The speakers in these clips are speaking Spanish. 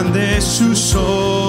grandes sus obras.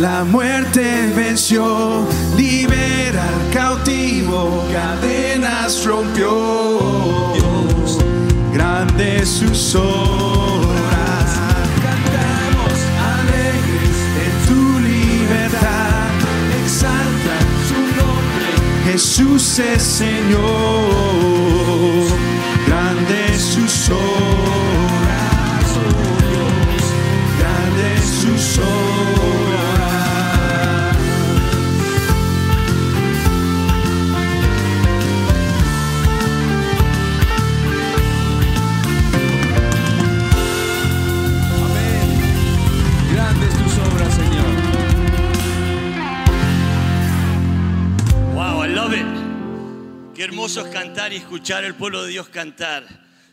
La muerte venció, libera al cautivo, cadenas rompió. Dios, grande sus obras. Cantamos alegres en tu libertad, exalta su nombre, Jesús es Señor. Hermoso es cantar y escuchar el pueblo de Dios cantar.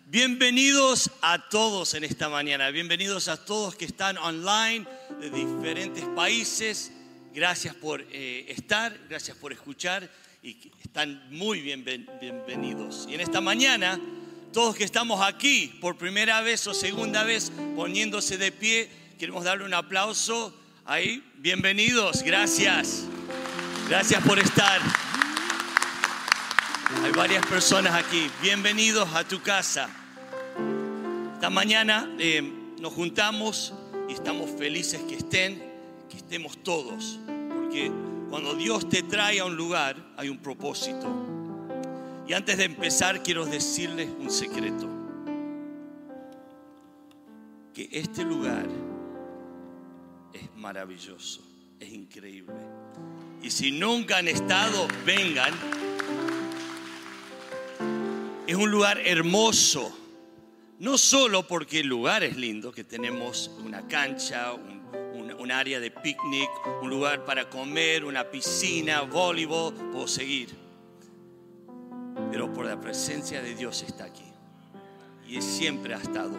Bienvenidos a todos en esta mañana. Bienvenidos a todos que están online de diferentes países. Gracias por eh, estar, gracias por escuchar y están muy bien, bienvenidos. Y en esta mañana, todos que estamos aquí por primera vez o segunda vez poniéndose de pie, queremos darle un aplauso ahí. Bienvenidos, gracias. Gracias por estar. Hay varias personas aquí. Bienvenidos a tu casa. Esta mañana eh, nos juntamos y estamos felices que estén, que estemos todos. Porque cuando Dios te trae a un lugar, hay un propósito. Y antes de empezar, quiero decirles un secreto. Que este lugar es maravilloso, es increíble. Y si nunca han estado, vengan. Es un lugar hermoso. No solo porque el lugar es lindo, que tenemos una cancha, un, área de picnic, un lugar para comer, una piscina, voleibol, puedo seguir. Pero por la presencia de Dios está aquí. Y siempre ha estado.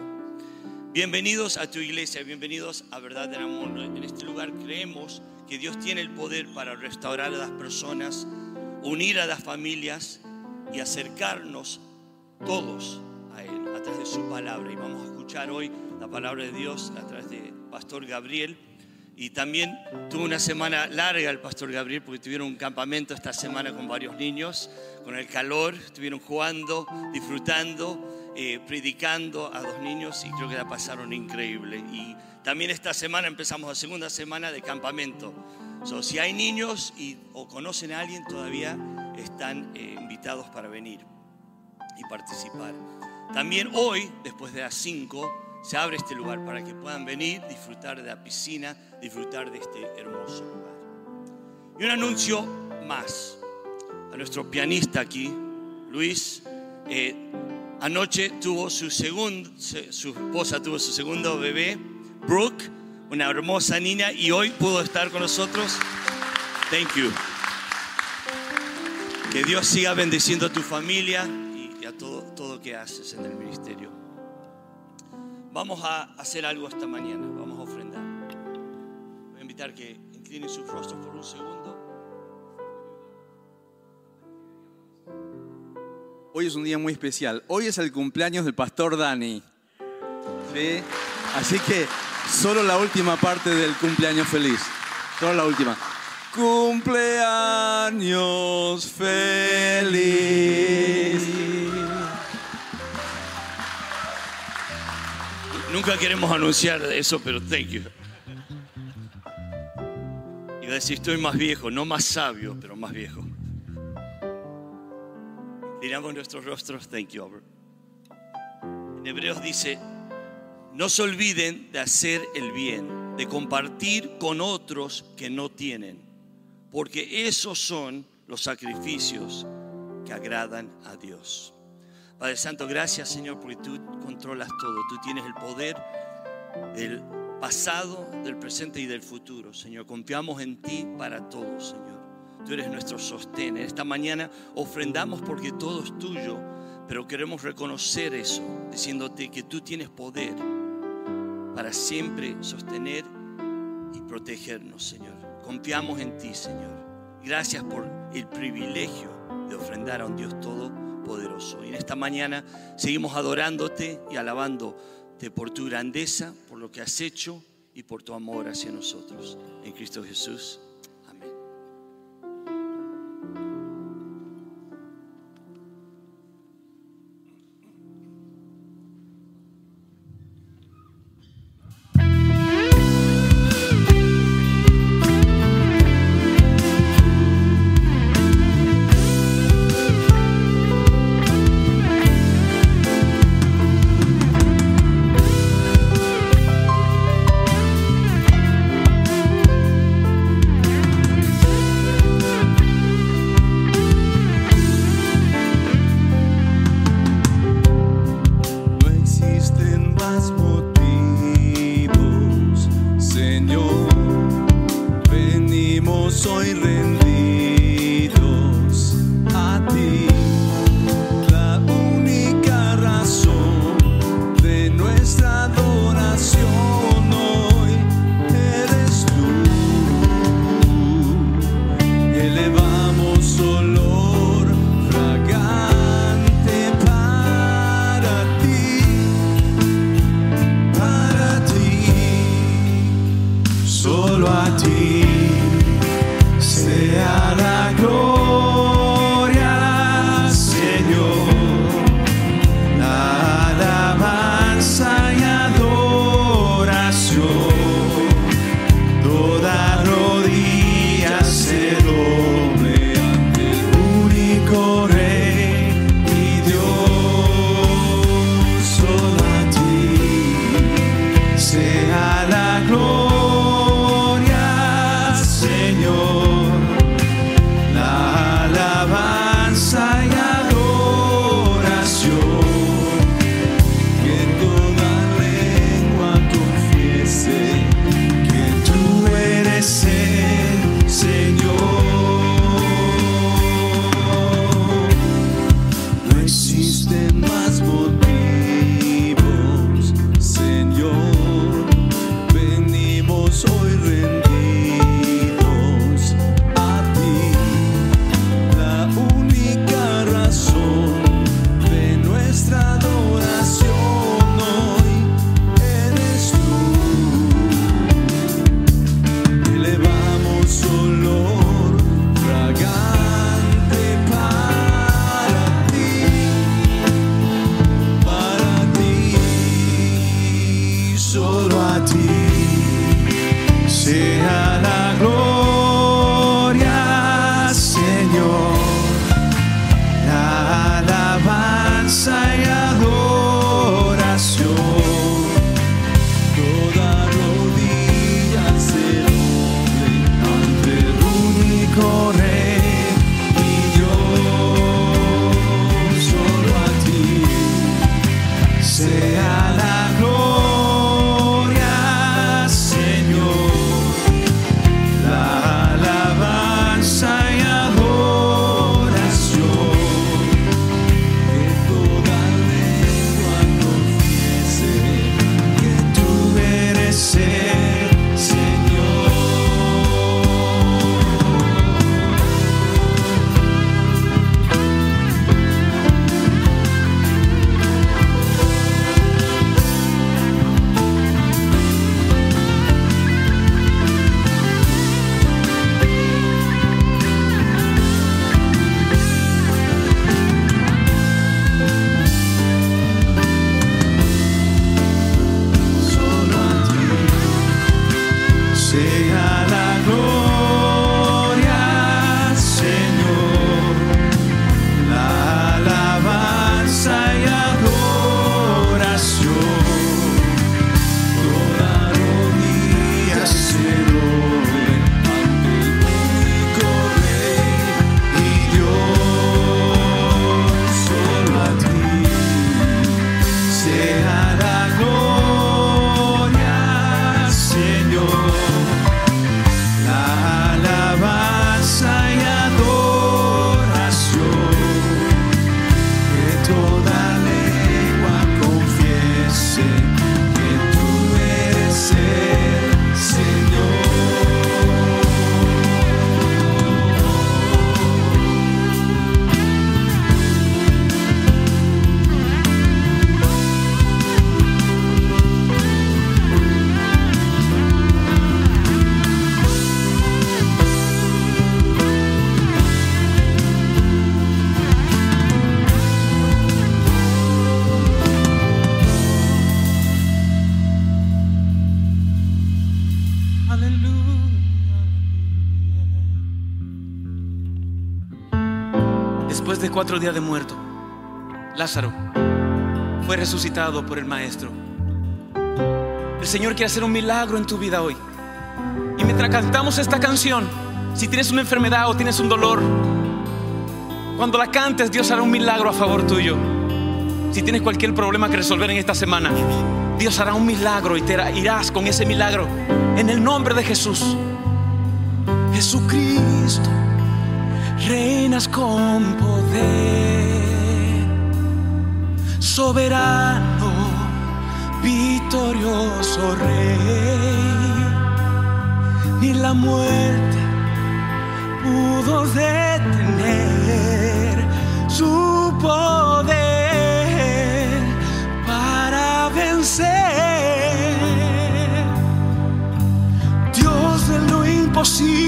Bienvenidos a tu iglesia, bienvenidos a Verdad del Amor. En este lugar creemos que Dios tiene el poder para restaurar a las personas, unir a las familias y acercarnos todos a Él a través de su palabra. Y vamos a escuchar hoy la palabra de Dios a través de Pastor Gabriel. Y también tuvo una semana larga el Pastor Gabriel porque tuvieron un campamento esta semana con varios niños, con el calor, estuvieron jugando, disfrutando, eh, predicando a dos niños y creo que la pasaron increíble. Y también esta semana empezamos la segunda semana de campamento. So, si hay niños y, o conocen a alguien, todavía están eh, invitados para venir y participar. También hoy, después de las 5, se abre este lugar para que puedan venir, disfrutar de la piscina, disfrutar de este hermoso lugar. Y un anuncio más a nuestro pianista aquí, Luis. eh, anoche tuvo su segundo, su esposa tuvo su segundo bebé, Brooke, una hermosa niña, y hoy pudo estar con nosotros. Thank you. Que Dios siga bendiciendo a tu familia todo, todo que haces en el ministerio. Vamos a hacer algo esta mañana, vamos a ofrendar. Voy a invitar que inclinen sus rostros por un segundo. Hoy es un día muy especial. Hoy es el cumpleaños del pastor Dani. ¿Sí? Así que solo la última parte del cumpleaños feliz. Solo la última. cumpleaños feliz. Nunca queremos anunciar eso, pero thank you. Iba a decir, estoy más viejo, no más sabio, pero más viejo. Miramos nuestros rostros, thank you. En Hebreos dice, no se olviden de hacer el bien, de compartir con otros que no tienen, porque esos son los sacrificios que agradan a Dios. Padre Santo, gracias Señor porque tú controlas todo, tú tienes el poder del pasado, del presente y del futuro. Señor, confiamos en ti para todo, Señor. Tú eres nuestro sostén. Esta mañana ofrendamos porque todo es tuyo, pero queremos reconocer eso, diciéndote que tú tienes poder para siempre sostener y protegernos, Señor. Confiamos en ti, Señor. Gracias por el privilegio de ofrendar a un Dios Y en esta mañana seguimos adorándote y alabándote por tu grandeza, por lo que has hecho y por tu amor hacia nosotros. En Cristo Jesús. después de cuatro días de muerto, Lázaro fue resucitado por el Maestro. El Señor quiere hacer un milagro en tu vida hoy. Y mientras cantamos esta canción, si tienes una enfermedad o tienes un dolor, cuando la cantes, Dios hará un milagro a favor tuyo. Si tienes cualquier problema que resolver en esta semana, Dios hará un milagro y te irás con ese milagro. En el nombre de Jesús. Jesucristo reinas con poder, soberano, victorioso rey, ni la muerte pudo detener su poder para vencer. Dios de lo imposible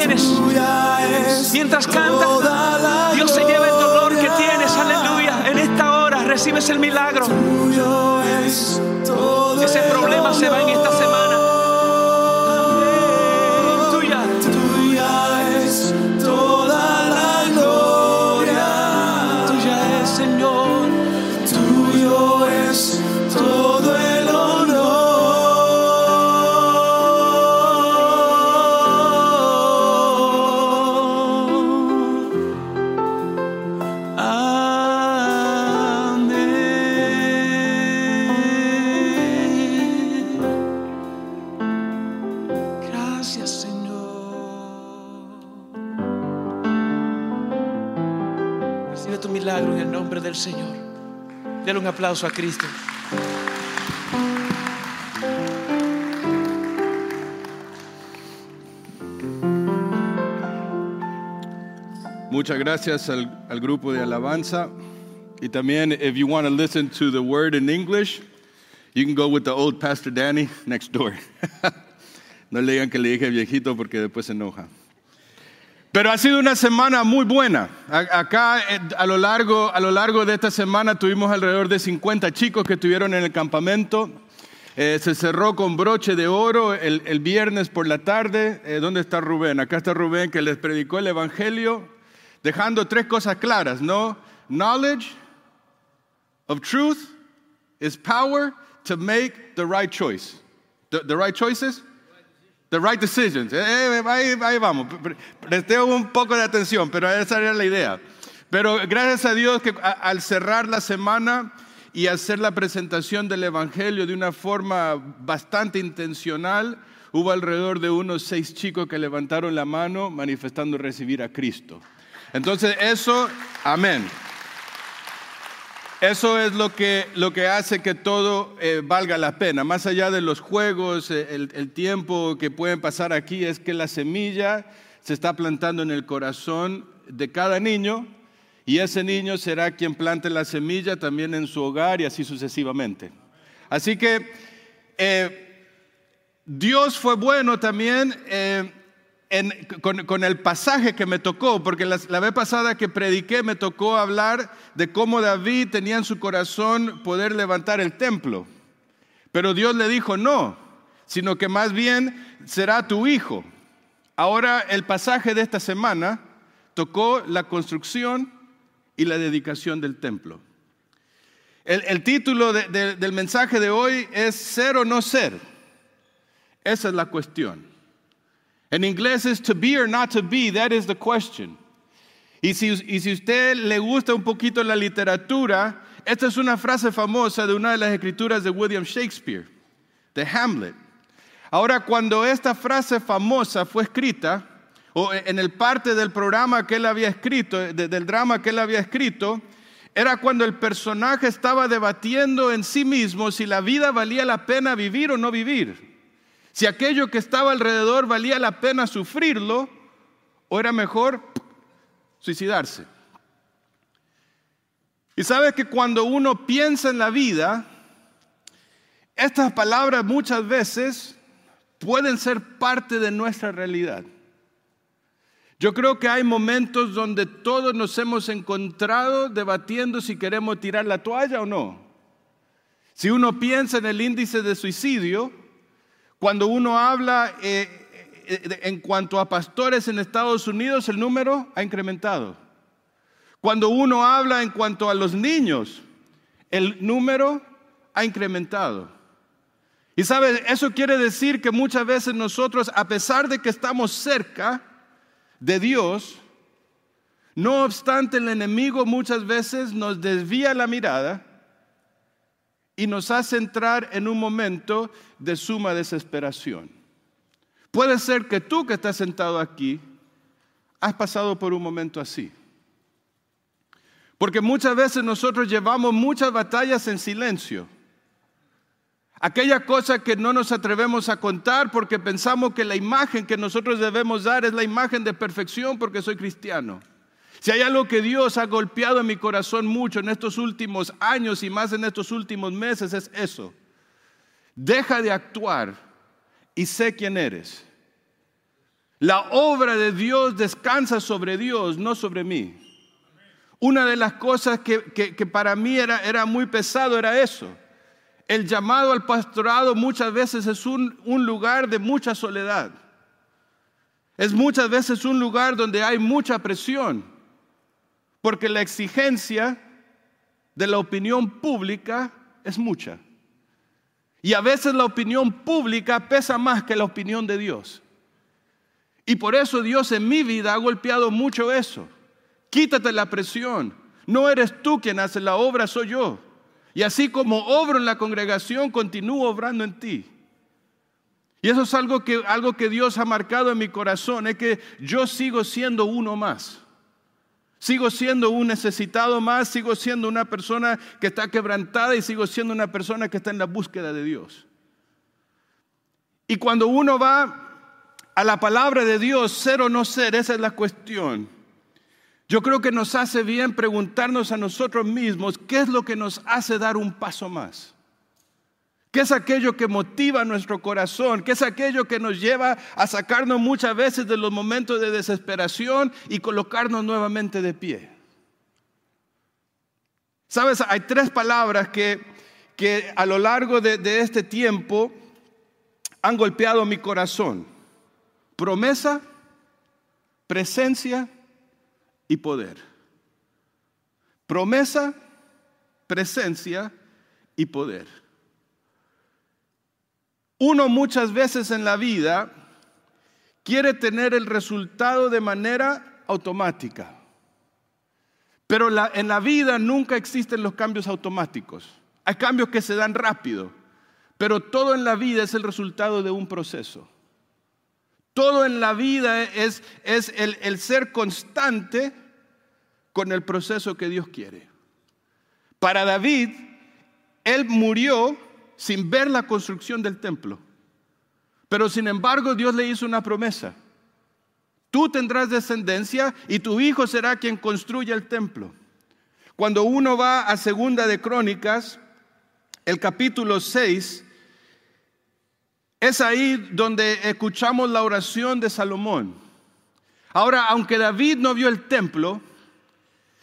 tienes. Mientras canta, Dios se lleva el dolor que tienes. Aleluya. En esta hora recibes el milagro. Ese problema se va en esta un aplauso a Cristo. Muchas gracias al, grupo de alabanza. Y también, if you want to listen to the word in English, you can go with the old Pastor Danny next door. no le digan que le dije viejito porque después se enoja. Pero ha sido una semana muy buena. Acá, eh, a lo, largo, a lo largo de esta semana, tuvimos alrededor de 50 chicos que estuvieron en el campamento. Eh, se cerró con broche de oro el, el viernes por la tarde. Eh, ¿Dónde está Rubén? Acá está Rubén que les predicó el Evangelio, dejando tres cosas claras, ¿no? Knowledge of truth is power to make the right choice. The, the right choices? The right decisions. Eh, eh, ahí, ahí vamos. Pre- Preste un poco de atención, pero esa era la idea. Pero gracias a Dios que a- al cerrar la semana y hacer la presentación del Evangelio de una forma bastante intencional, hubo alrededor de unos seis chicos que levantaron la mano manifestando recibir a Cristo. Entonces eso, amén. Eso es lo que, lo que hace que todo eh, valga la pena. Más allá de los juegos, eh, el, tiempo que pueden pasar aquí es que la semilla se está plantando en el corazón de cada niño y ese niño será quien plante la semilla también en su hogar y así sucesivamente. Así que eh, Dios fue bueno también con, el pasaje que me tocó, porque la, vez pasada que prediqué me tocó hablar de cómo David tenía en su corazón poder levantar el templo. Pero Dios le dijo no, sino que más bien será tu hijo. Ahora el pasaje de esta semana tocó la construcción y la dedicación del templo. El, título de- de- del mensaje de hoy es Ser o no ser. Esa es la cuestión. En inglés es to be or not to be, that is the question. Y si, y si usted le gusta un poquito la literatura, esta es una frase famosa de una de las escrituras de William Shakespeare, de Hamlet. Ahora, cuando esta frase famosa fue escrita, o en el parte del programa que él había escrito, de- del drama que él había escrito, era cuando el personaje estaba debatiendo en sí mismo si la vida valía la pena vivir o no vivir. Si aquello que estaba alrededor valía la pena sufrirlo o era mejor suicidarse. Y sabes que cuando uno piensa en la vida, estas palabras muchas veces pueden ser parte de nuestra realidad. Yo creo que hay momentos donde todos nos hemos encontrado debatiendo si queremos tirar la toalla o no. Si uno piensa en el índice de suicidio, cuando uno habla eh, eh, en cuanto a pastores en Estados Unidos, el número ha incrementado. Cuando uno habla en cuanto a los niños, el número ha incrementado. Y sabe, eso quiere decir que muchas veces nosotros, a pesar de que estamos cerca de Dios, no obstante el enemigo muchas veces nos desvía la mirada y nos hace entrar en un momento de suma desesperación. Puede ser que tú que estás sentado aquí has pasado por un momento así. Porque muchas veces nosotros llevamos muchas batallas en silencio. Aquella cosa que no nos atrevemos a contar porque pensamos que la imagen que nosotros debemos dar es la imagen de perfección porque soy cristiano. Si hay algo que Dios ha golpeado en mi corazón mucho en estos últimos años y más en estos últimos meses es eso. Deja de actuar y sé quién eres. La obra de Dios descansa sobre Dios, no sobre mí. Una de las cosas que, para mí era, era muy pesado era eso el llamado al pastorado muchas veces es un, lugar de mucha soledad. Es muchas veces un lugar donde hay mucha presión, porque la exigencia de la opinión pública es mucha. Y a veces la opinión pública pesa más que la opinión de Dios. Y por eso Dios en mi vida ha golpeado mucho eso. Quítate la presión. No eres tú quien hace la obra, soy yo. Y así como obro en la congregación, continúo obrando en ti. Y eso es algo que, algo que Dios ha marcado en mi corazón, es que yo sigo siendo uno más. Sigo siendo un necesitado más, sigo siendo una persona que está quebrantada y sigo siendo una persona que está en la búsqueda de Dios. Y cuando uno va a la palabra de Dios, ser o no ser, esa es la cuestión. Yo creo que nos hace bien preguntarnos a nosotros mismos qué es lo que nos hace dar un paso más. ¿Qué es aquello que motiva nuestro corazón? ¿Qué es aquello que nos lleva a sacarnos muchas veces de los momentos de desesperación y colocarnos nuevamente de pie? Sabes, hay tres palabras que, que a lo largo de, de este tiempo han golpeado mi corazón. Promesa, presencia y poder. Promesa, presencia y poder. Uno muchas veces en la vida quiere tener el resultado de manera automática. Pero en la vida nunca existen los cambios automáticos. Hay cambios que se dan rápido, pero todo en la vida es el resultado de un proceso. Todo en la vida es, el ser constante con el proceso que Dios quiere. Para David, él murió sin ver la construcción del templo. Pero sin embargo Dios le hizo una promesa. Tú tendrás descendencia y tu hijo será quien construya el templo. Cuando uno va a Segunda de Crónicas, el capítulo 6, es ahí donde escuchamos la oración de Salomón. Ahora, aunque David no vio el templo,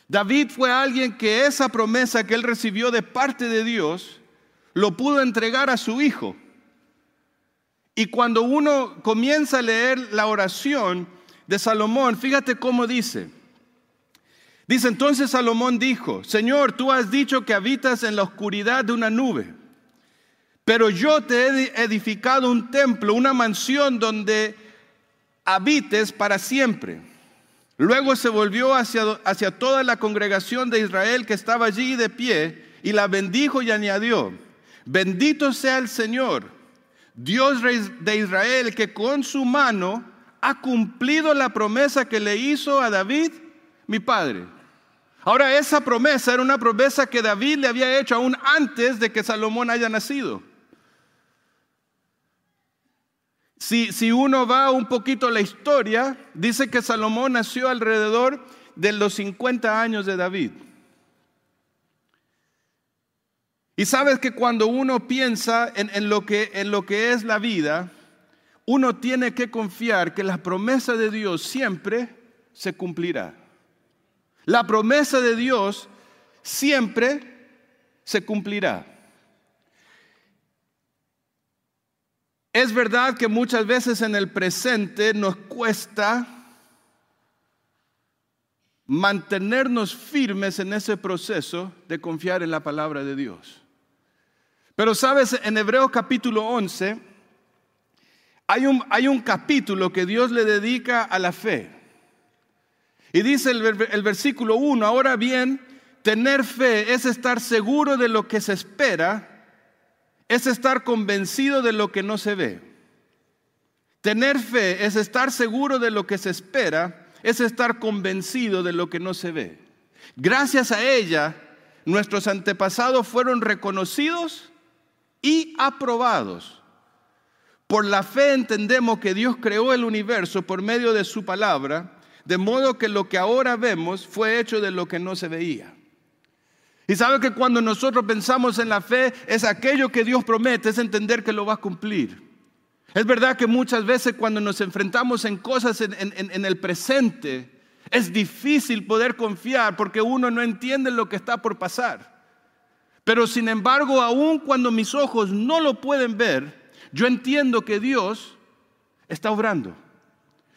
David fue alguien que esa promesa que él recibió de parte de Dios lo pudo entregar a su hijo. Y cuando uno comienza a leer la oración de Salomón, fíjate cómo dice. Dice entonces Salomón dijo, Señor, tú has dicho que habitas en la oscuridad de una nube, pero yo te he edificado un templo, una mansión donde habites para siempre. Luego se volvió hacia, hacia toda la congregación de Israel que estaba allí de pie y la bendijo y añadió, bendito sea el Señor, Dios de Israel, que con su mano ha cumplido la promesa que le hizo a David, mi padre. Ahora, esa promesa era una promesa que David le había hecho aún antes de que Salomón haya nacido. Si, uno va un poquito a la historia, dice que Salomón nació alrededor de los 50 años de David. Y sabes que cuando uno piensa en, lo que, lo que es la vida, uno tiene que confiar que la promesa de Dios siempre se cumplirá. La promesa de Dios siempre se cumplirá. Es verdad que muchas veces en el presente nos cuesta mantenernos firmes en ese proceso de confiar en la palabra de Dios. Pero sabes, en Hebreos capítulo 11 hay un, hay un capítulo que Dios le dedica a la fe. Y dice el, el versículo 1, ahora bien, tener fe es estar seguro de lo que se espera es estar convencido de lo que no se ve. Tener fe es estar seguro de lo que se espera, es estar convencido de lo que no se ve. Gracias a ella, nuestros antepasados fueron reconocidos y aprobados. Por la fe entendemos que Dios creó el universo por medio de su palabra, de modo que lo que ahora vemos fue hecho de lo que no se veía. Y sabe que cuando nosotros pensamos en la fe, es aquello que Dios promete, es entender que lo va a cumplir. Es verdad que muchas veces cuando nos enfrentamos en cosas en, en el presente, es difícil poder confiar porque uno no entiende lo que está por pasar. Pero sin embargo, aun cuando mis ojos no lo pueden ver, yo entiendo que Dios está obrando.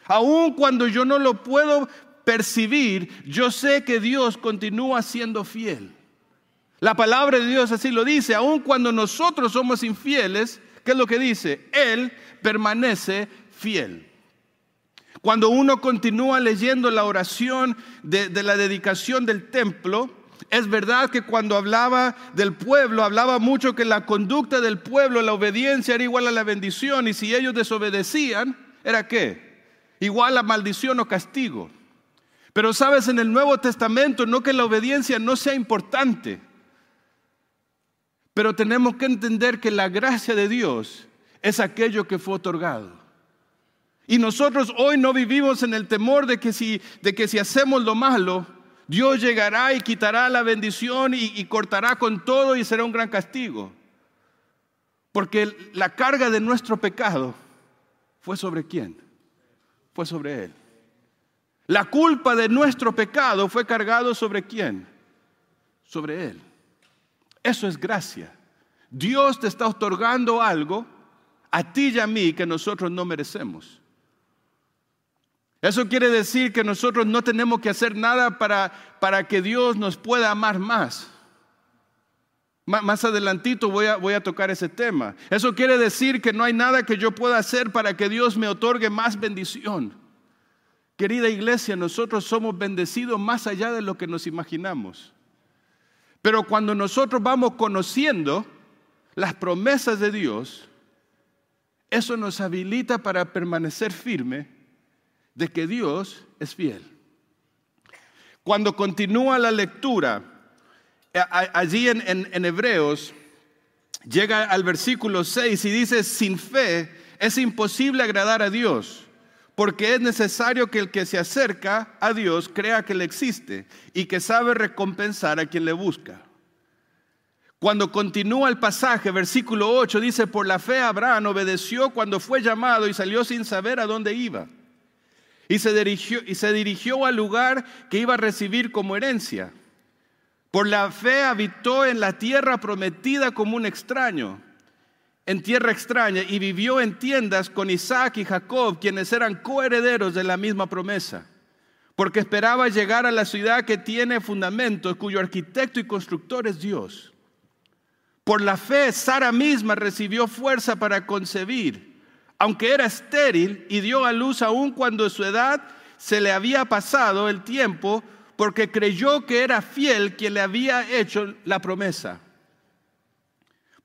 Aun cuando yo no lo puedo percibir, yo sé que Dios continúa siendo fiel. La palabra de Dios así lo dice, aun cuando nosotros somos infieles, ¿qué es lo que dice? Él permanece fiel. Cuando uno continúa leyendo la oración de, de, la dedicación del templo, es verdad que cuando hablaba del pueblo, hablaba mucho que la conducta del pueblo, la obediencia era igual a la bendición, y si ellos desobedecían, ¿era qué? Igual a maldición o castigo. Pero sabes, en el Nuevo Testamento, no que la obediencia no sea importante, pero tenemos que entender que la gracia de Dios es aquello que fue otorgado. Y nosotros hoy no vivimos en el temor de que si, de que si hacemos lo malo, Dios llegará y quitará la bendición y, cortará con todo y será un gran castigo. Porque la carga de nuestro pecado fue sobre quién? Fue sobre Él. La culpa de nuestro pecado fue cargado sobre quién? Sobre Él. Eso es gracia. Dios te está otorgando algo a ti y a mí que nosotros no merecemos. Eso quiere decir que nosotros no tenemos que hacer nada para, para que Dios nos pueda amar más. Más adelantito voy a, voy a tocar ese tema. Eso quiere decir que no hay nada que yo pueda hacer para que Dios me otorgue más bendición. Querida iglesia, nosotros somos bendecidos más allá de lo que nos imaginamos. Pero cuando nosotros vamos conociendo las promesas de Dios, eso nos habilita para permanecer firme de que Dios es fiel. Cuando continúa la lectura, allí en, Hebreos, llega al versículo 6 y dice, sin fe es imposible agradar a Dios, porque es necesario que el que se acerca a Dios crea que le existe y que sabe recompensar a quien le busca. Cuando continúa el pasaje, versículo 8 dice, por la fe Abraham obedeció cuando fue llamado y salió sin saber a dónde iba. Y se dirigió, y se dirigió al lugar que iba a recibir como herencia. Por la fe habitó en la tierra prometida como un extraño, en tierra extraña, y vivió en tiendas con Isaac y Jacob, quienes eran coherederos de la misma promesa. Porque esperaba llegar a la ciudad que tiene fundamentos, cuyo arquitecto y constructor es Dios. Por la fe, Sara misma recibió fuerza para concebir, aunque era estéril y dio a luz aún cuando su edad se le había pasado el tiempo, porque creyó que era fiel quien le había hecho la promesa.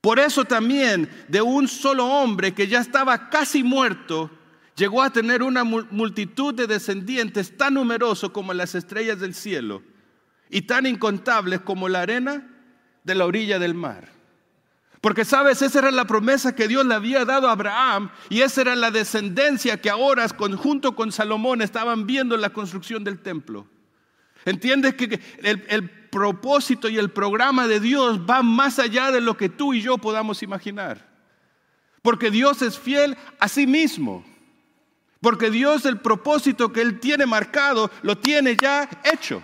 Por eso también de un solo hombre que ya estaba casi muerto, llegó a tener una multitud de descendientes tan numerosos como las estrellas del cielo y tan incontables como la arena de la orilla del mar. Porque sabes, esa era la promesa que Dios le había dado a Abraham y esa era la descendencia que ahora junto con Salomón estaban viendo la construcción del templo. ¿Entiendes que el, el, propósito y el programa de Dios va más allá de lo que tú y yo podamos imaginar? Porque Dios es fiel a sí mismo. Porque Dios el propósito que Él tiene marcado lo tiene ya hecho.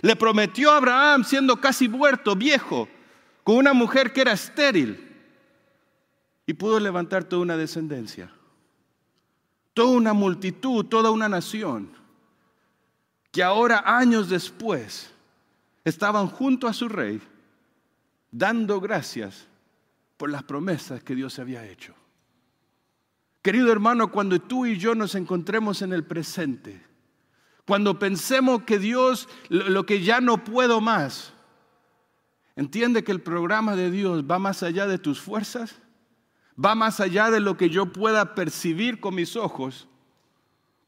Le prometió a Abraham siendo casi muerto, viejo, con una mujer que era estéril y pudo levantar toda una descendencia, toda una multitud, toda una nación, que ahora años después estaban junto a su rey dando gracias por las promesas que Dios había hecho. Querido hermano, cuando tú y yo nos encontremos en el presente, cuando pensemos que Dios, lo que ya no puedo más, Entiende que el programa de Dios va más allá de tus fuerzas, va más allá de lo que yo pueda percibir con mis ojos,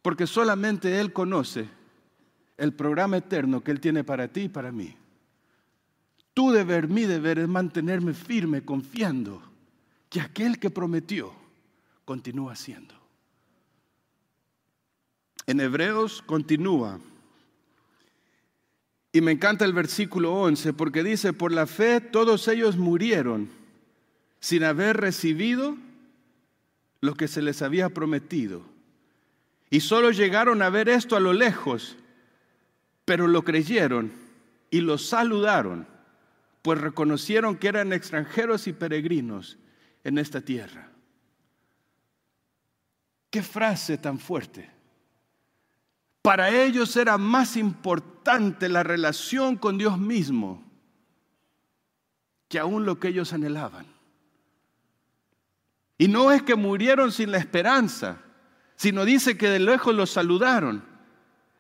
porque solamente Él conoce el programa eterno que Él tiene para ti y para mí. Tu deber, mi deber es mantenerme firme confiando que aquel que prometió continúa siendo. En Hebreos continúa. Y me encanta el versículo 11 porque dice, por la fe todos ellos murieron sin haber recibido lo que se les había prometido. Y solo llegaron a ver esto a lo lejos, pero lo creyeron y lo saludaron, pues reconocieron que eran extranjeros y peregrinos en esta tierra. Qué frase tan fuerte. Para ellos era más importante la relación con Dios mismo que aún lo que ellos anhelaban. Y no es que murieron sin la esperanza, sino dice que de lejos los saludaron.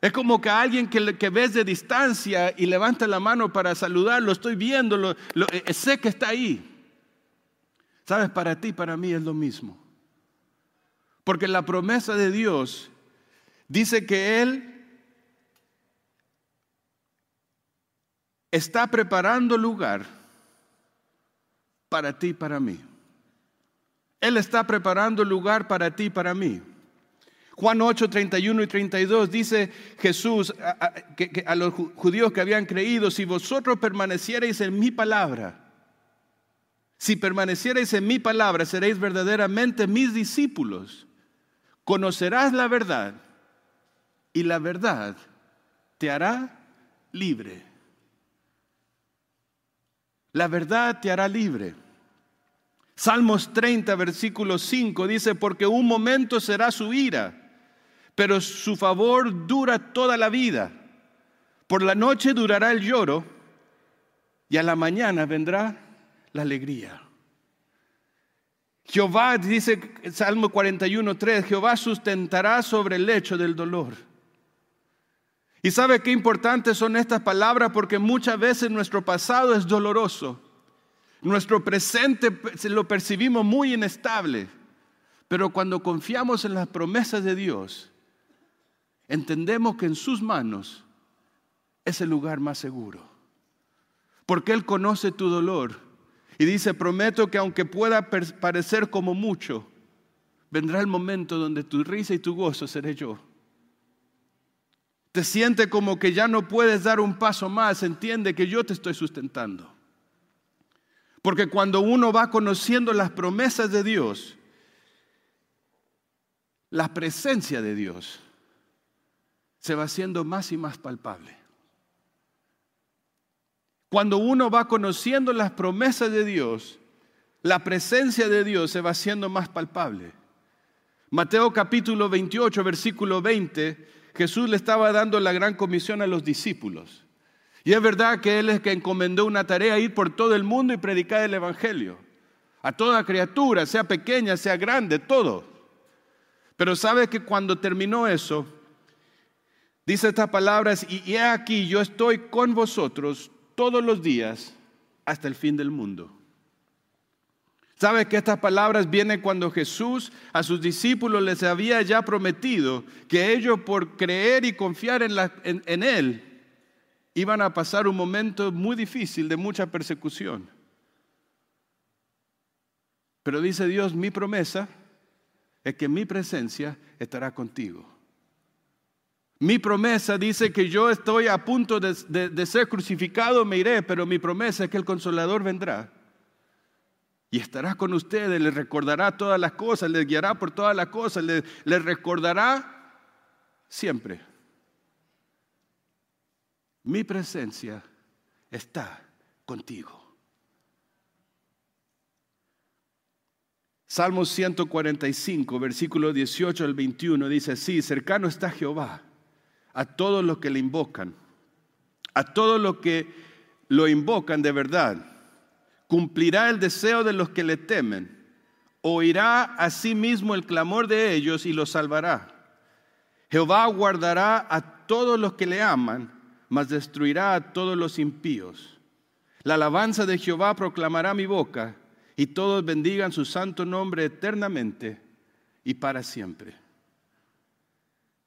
Es como que alguien que, ves de distancia y levanta la mano para saludar, lo estoy viendo, lo, eh, sé que está ahí. Sabes, para ti, para mí es lo mismo. Porque la promesa de Dios dice que Él está preparando lugar para ti y para mí. Él está preparando lugar para ti y para mí. Juan 8, 31 y 32 dice Jesús a, que, a los judíos que habían creído, si vosotros permanecierais en mi palabra, si permanecierais en mi palabra, seréis verdaderamente mis discípulos. Conocerás la verdad y la verdad te hará libre. La verdad te hará libre. Salmos 30, versículo 5 dice, porque un momento será su ira, pero su favor dura toda la vida. Por la noche durará el lloro y a la mañana vendrá la alegría. Jehová, dice Salmo 41, 3, Jehová sustentará sobre el lecho del dolor. Y sabe qué importantes son estas palabras porque muchas veces nuestro pasado es doloroso. Nuestro presente lo percibimos muy inestable, pero cuando confiamos en las promesas de Dios, entendemos que en sus manos es el lugar más seguro. Porque Él conoce tu dolor y dice, prometo que aunque pueda parecer como mucho, vendrá el momento donde tu risa y tu gozo seré yo. Te siente como que ya no puedes dar un paso más, entiende que yo te estoy sustentando. Porque cuando uno va conociendo las promesas de Dios, la presencia de Dios se va haciendo más y más palpable. Cuando uno va conociendo las promesas de Dios, la presencia de Dios se va haciendo más palpable. Mateo capítulo 28, versículo 20, Jesús le estaba dando la gran comisión a los discípulos. Y es verdad que Él es que encomendó una tarea, ir por todo el mundo y predicar el Evangelio. A toda criatura, sea pequeña, sea grande, todo. Pero sabe que cuando terminó eso, dice estas palabras, y he aquí, yo estoy con vosotros todos los días hasta el fin del mundo. ¿Sabe que estas palabras vienen cuando Jesús a sus discípulos les había ya prometido que ellos por creer y confiar en Él iban a pasar un momento muy difícil de mucha persecución. Pero dice Dios, mi promesa es que mi presencia estará contigo. Mi promesa dice que yo estoy a punto de, ser crucificado, me iré, pero mi promesa es que el consolador vendrá y estará con ustedes, les recordará todas las cosas, les guiará por todas las cosas, les, recordará siempre mi presencia está contigo. Salmo 145, versículo 18 al 21 dice Sí, cercano está Jehová a todos los que le invocan, a todos los que lo invocan de verdad. Cumplirá el deseo de los que le temen, oirá a sí mismo el clamor de ellos y los salvará. Jehová guardará a todos los que le aman mas destruirá a todos los impíos. La alabanza de Jehová proclamará mi boca, y todos bendigan su santo nombre eternamente y para siempre.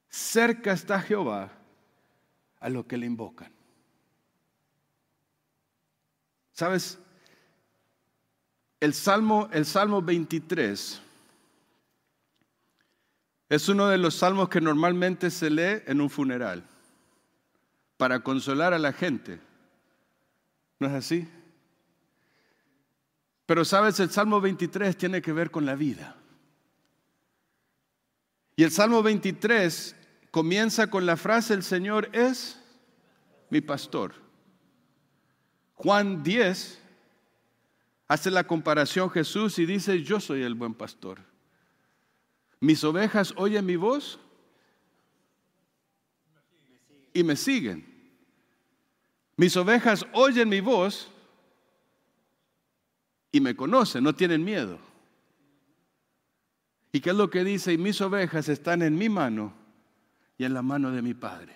Cerca está Jehová a los que le invocan. ¿Sabes? El Salmo, el Salmo 23 es uno de los salmos que normalmente se lee en un funeral para consolar a la gente. ¿No es así? Pero sabes, el Salmo 23 tiene que ver con la vida. Y el Salmo 23 comienza con la frase, el Señor es mi pastor. Juan 10 hace la comparación Jesús y dice, yo soy el buen pastor. Mis ovejas oyen mi voz y me siguen. Mis ovejas oyen mi voz y me conocen, no tienen miedo. ¿Y qué es lo que dice? Y mis ovejas están en mi mano y en la mano de mi Padre.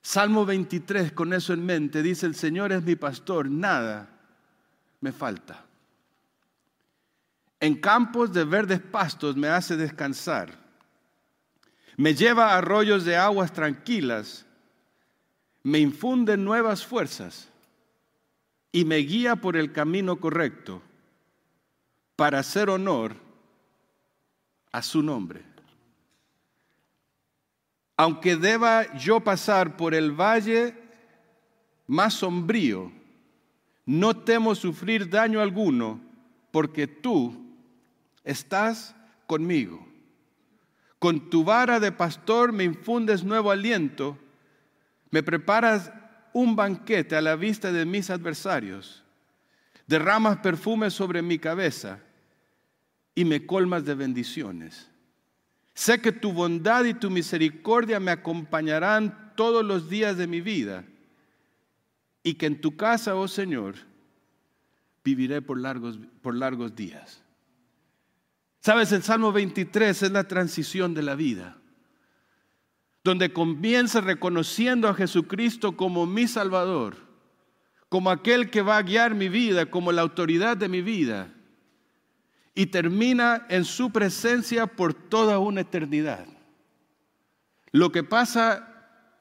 Salmo 23, con eso en mente, dice, el Señor es mi pastor, nada me falta. En campos de verdes pastos me hace descansar. Me lleva a arroyos de aguas tranquilas. Me infunde nuevas fuerzas y me guía por el camino correcto para hacer honor a su nombre. Aunque deba yo pasar por el valle más sombrío, no temo sufrir daño alguno, porque tú estás conmigo. Con tu vara de pastor me infundes nuevo aliento, me preparas un banquete a la vista de mis adversarios, derramas perfume sobre mi cabeza y me colmas de bendiciones. Sé que tu bondad y tu misericordia me acompañarán todos los días de mi vida y que en tu casa, oh Señor, viviré por largos, días. Sabes, el Salmo 23 es la transición de la vida, donde comienza reconociendo a Jesucristo como mi Salvador, como aquel que va a guiar mi vida, como la autoridad de mi vida, y termina en su presencia por toda una eternidad. Lo que pasa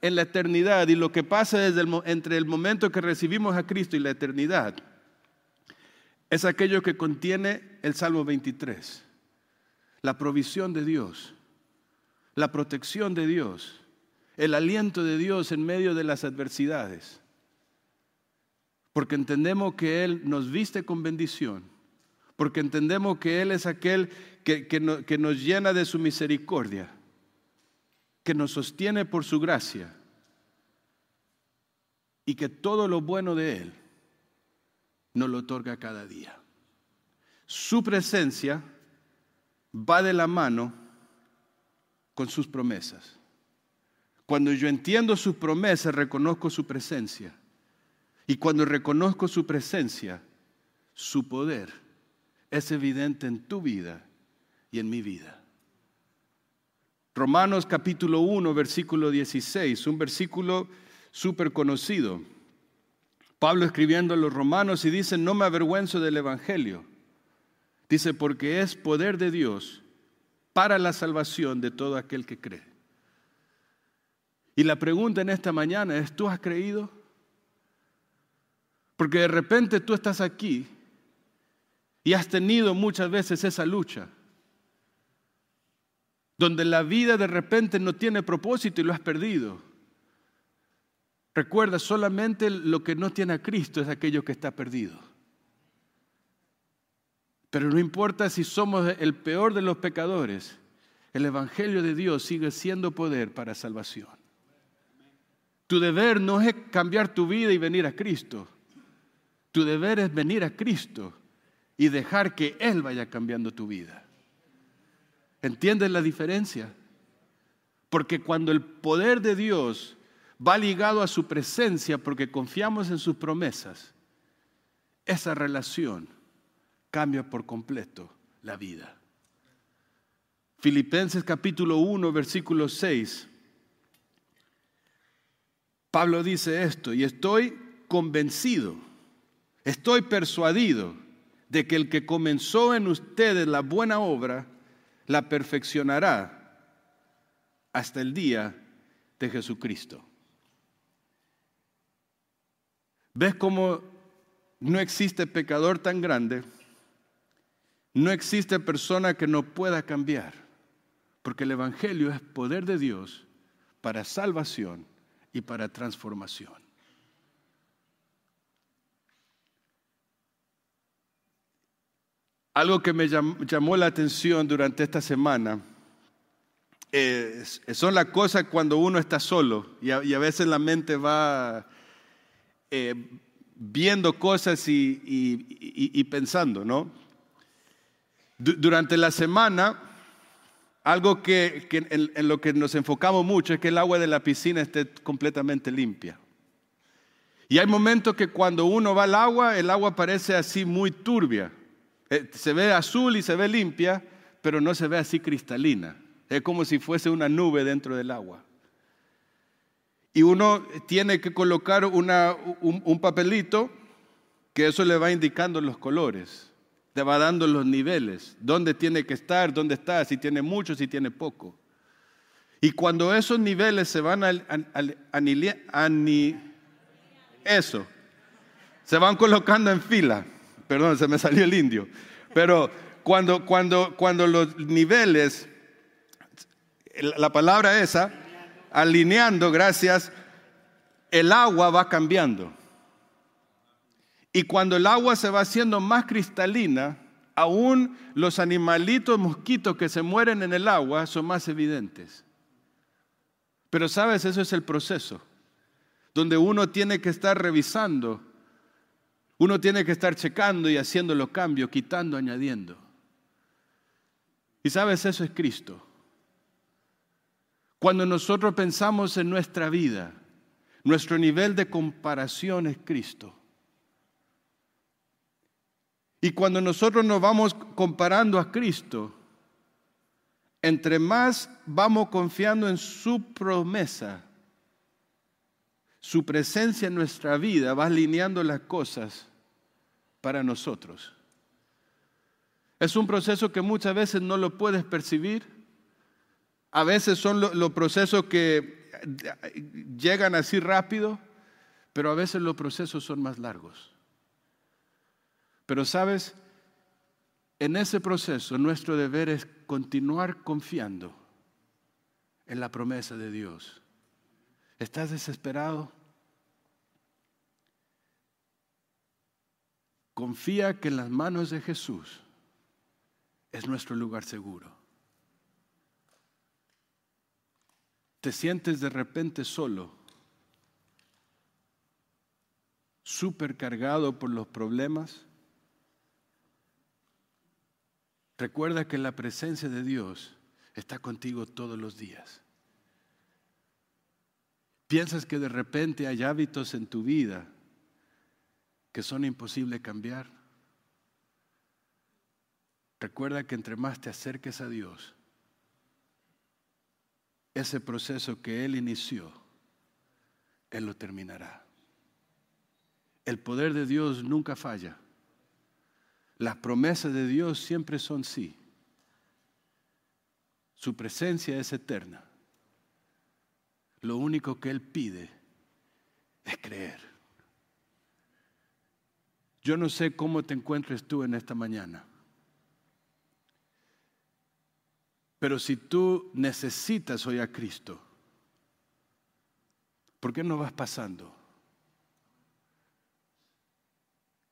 en la eternidad y lo que pasa desde entre el momento que recibimos a Cristo y la eternidad es aquello que contiene el Salmo 23 la provisión de Dios, la protección de Dios, el aliento de Dios en medio de las adversidades. Porque entendemos que Él nos viste con bendición, porque entendemos que Él es aquel que, que nos llena de su misericordia, que nos sostiene por su gracia y que todo lo bueno de Él nos lo otorga cada día. Su presencia va de la mano con sus promesas. Cuando yo entiendo sus promesas, reconozco su presencia. Y cuando reconozco su presencia, su poder es evidente en tu vida y en mi vida. Romanos capítulo 1, versículo 16, un versículo súper conocido. Pablo escribiendo a los romanos y dice, no me avergüenzo del Evangelio Dice, porque es poder de Dios para la salvación de todo aquel que cree. Y la pregunta en esta mañana es, ¿tú has creído? Porque de repente tú estás aquí y has tenido muchas veces esa lucha, donde la vida de repente no tiene propósito y lo has perdido. Recuerda, solamente lo que no tiene a Cristo es aquello que está perdido. Pero no importa si somos el peor de los pecadores, el Evangelio de Dios sigue siendo poder para salvación. Tu deber no es cambiar tu vida y venir a Cristo. Tu deber es venir a Cristo y dejar que Él vaya cambiando tu vida. ¿Entiendes la diferencia? Porque cuando el poder de Dios va ligado a su presencia porque confiamos en sus promesas, esa relación cambia por completo la vida. Filipenses capítulo 1, versículo 6. Pablo dice esto, y estoy convencido, estoy persuadido de que el que comenzó en ustedes la buena obra, la perfeccionará hasta el día de Jesucristo. ¿Ves cómo no existe pecador tan grande, no existe persona que no pueda cambiar, porque el Evangelio es poder de Dios para salvación y para transformación. Algo que me llamó la atención durante esta semana son las cosas cuando uno está solo y a, veces la mente va eh, viendo cosas y, pensando, ¿no? durante la semana, algo que, en, lo que nos enfocamos mucho es que el agua de la piscina esté completamente limpia. Y hay momentos que cuando uno va al agua, el agua parece así muy turbia. Eh, se ve azul y se ve limpia, pero no se ve así cristalina. Es como si fuese una nube dentro del agua. Y uno tiene que colocar un, papelito que eso le va indicando los colores, te va dando los niveles, dónde tiene que estar, dónde está, si tiene mucho, si tiene poco. Y cuando esos niveles se van a, eso, se van colocando en fila. Perdón, se me salió el indio. Pero cuando, cuando, cuando los niveles, la palabra esa, alineando, gracias, el agua va cambiando. Y cuando el agua se va haciendo más cristalina, aún los animalitos mosquitos que se mueren en el agua son más evidentes. Pero sabes, eso es el proceso, donde uno tiene que estar revisando, uno tiene que estar checando y haciendo los cambios, quitando, añadiendo. Y sabes, eso es Cristo. Cuando nosotros pensamos en nuestra vida, nuestro nivel de comparación es Cristo. Y cuando nosotros nos vamos comparando a Cristo, entre más vamos confiando en su promesa, su presencia en nuestra vida va alineando las cosas para nosotros. Es un proceso que muchas veces no lo puedes percibir a veces son los procesos que llegan así rápido, pero a veces los procesos son más largos. Pero sabes, en ese proceso nuestro deber es continuar confiando en la promesa de Dios. ¿Estás desesperado? Confía que en las manos de Jesús es nuestro lugar seguro. te sientes de repente solo, supercargado por los problemas, recuerda que la presencia de Dios está contigo todos los días. Piensas que de repente hay hábitos en tu vida que son imposibles cambiar. Recuerda que entre más te acerques a Dios, ese proceso que Él inició, Él lo terminará. El poder de Dios nunca falla. Las promesas de Dios siempre son sí. Su presencia es eterna. Lo único que Él pide es creer. Yo no sé cómo te encuentres tú en esta mañana. Pero si tú necesitas hoy a Cristo, ¿por qué no vas pasando?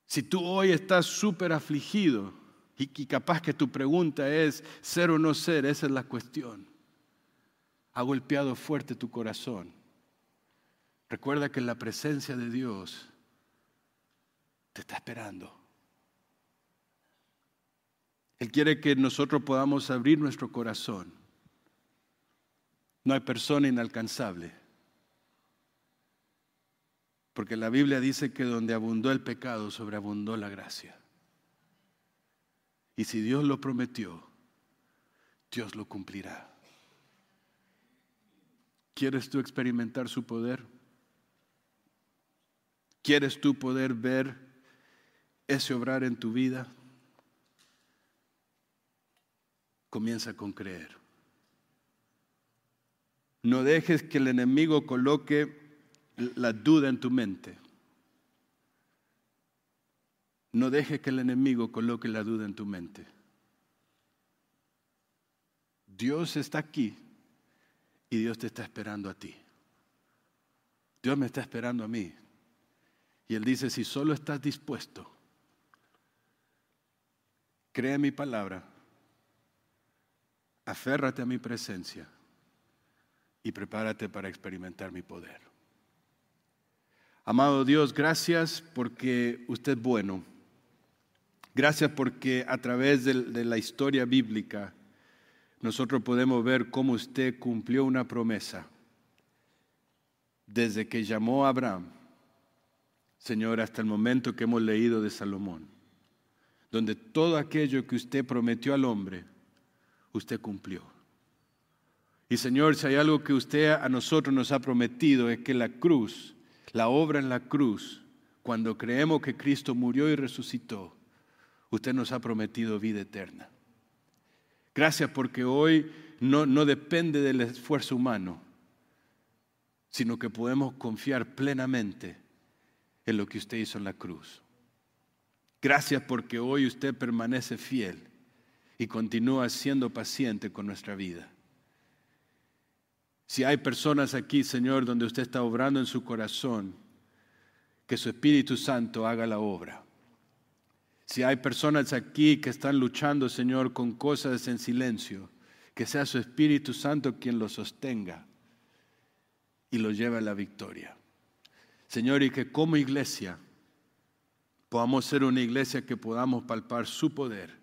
Si tú hoy estás súper afligido y, capaz que tu pregunta es ser o no ser, esa es la cuestión. Ha golpeado fuerte tu corazón. Recuerda que la presencia de Dios te está esperando. Él quiere que nosotros podamos abrir nuestro corazón. No hay persona inalcanzable. Porque la Biblia dice que donde abundó el pecado, sobreabundó la gracia. Y si Dios lo prometió, Dios lo cumplirá. ¿Quieres tú experimentar su poder? ¿Quieres tú poder ver ese obrar en tu vida? Comienza con creer. No dejes que el enemigo coloque la duda en tu mente. No dejes que el enemigo coloque la duda en tu mente. Dios está aquí y Dios te está esperando a ti. Dios me está esperando a mí. Y Él dice, si solo estás dispuesto, cree mi palabra, aférrate a mi presencia y prepárate para experimentar mi poder. Amado Dios, gracias porque usted es bueno. Gracias porque a través de, de la historia bíblica nosotros podemos ver cómo usted cumplió una promesa desde que llamó a Abraham, Señor, hasta el momento que hemos leído de Salomón, donde todo aquello que usted prometió al hombre, usted cumplió. Y Señor, si hay algo que usted a nosotros nos ha prometido es que la cruz, la obra en la cruz, cuando creemos que Cristo murió y resucitó, usted nos ha prometido vida eterna. Gracias porque hoy no, no depende del esfuerzo humano, sino que podemos confiar plenamente en lo que usted hizo en la cruz. Gracias porque hoy usted permanece fiel y continúa siendo paciente con nuestra vida. Si hay personas aquí, Señor, donde usted está obrando en su corazón, que su Espíritu Santo haga la obra. Si hay personas aquí que están luchando, Señor, con cosas en silencio, que sea su Espíritu Santo quien los sostenga y los lleve a la victoria. Señor, y que como iglesia podamos ser una iglesia que podamos palpar su poder,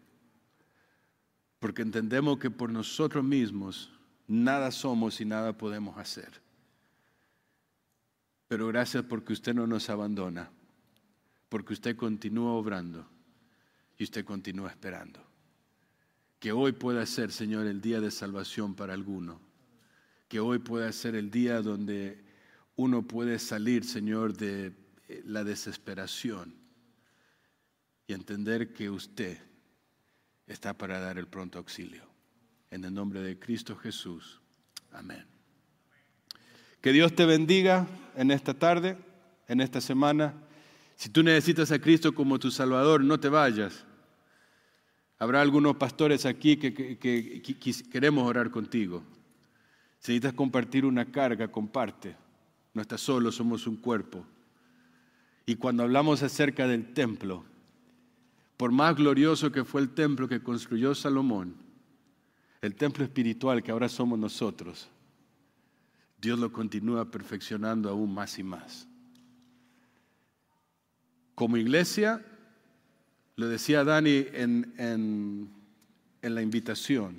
porque entendemos que por nosotros mismos nada somos y nada podemos hacer. Pero gracias porque usted no nos abandona, porque usted continúa obrando y usted continúa esperando. Que hoy pueda ser, Señor, el día de salvación para alguno. Que hoy pueda ser el día donde uno puede salir, Señor, de eh, la desesperación y entender que usted está para dar el pronto auxilio. En el nombre de Cristo Jesús. Amén. Que Dios te bendiga en esta tarde, en esta semana. Si tú necesitas a Cristo como tu Salvador, no te vayas. Habrá algunos pastores aquí que, queremos orar contigo. Si necesitas compartir una carga, comparte. No estás solo, somos un cuerpo. Y cuando hablamos acerca del templo, por más glorioso que fue el templo que construyó Salomón, el templo espiritual que ahora somos nosotros, Dios lo continúa perfeccionando aún más y más. Como iglesia, lo decía Dani en, en la invitación,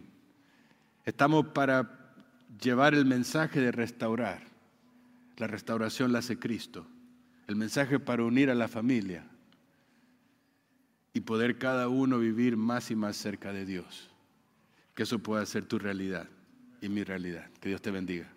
estamos para llevar el mensaje de restaurar. La restauración la hace Cristo. El mensaje para unir a la familia y poder cada uno vivir más y más cerca de Dios. Que eso pueda ser tu realidad y mi realidad. Que Dios te bendiga.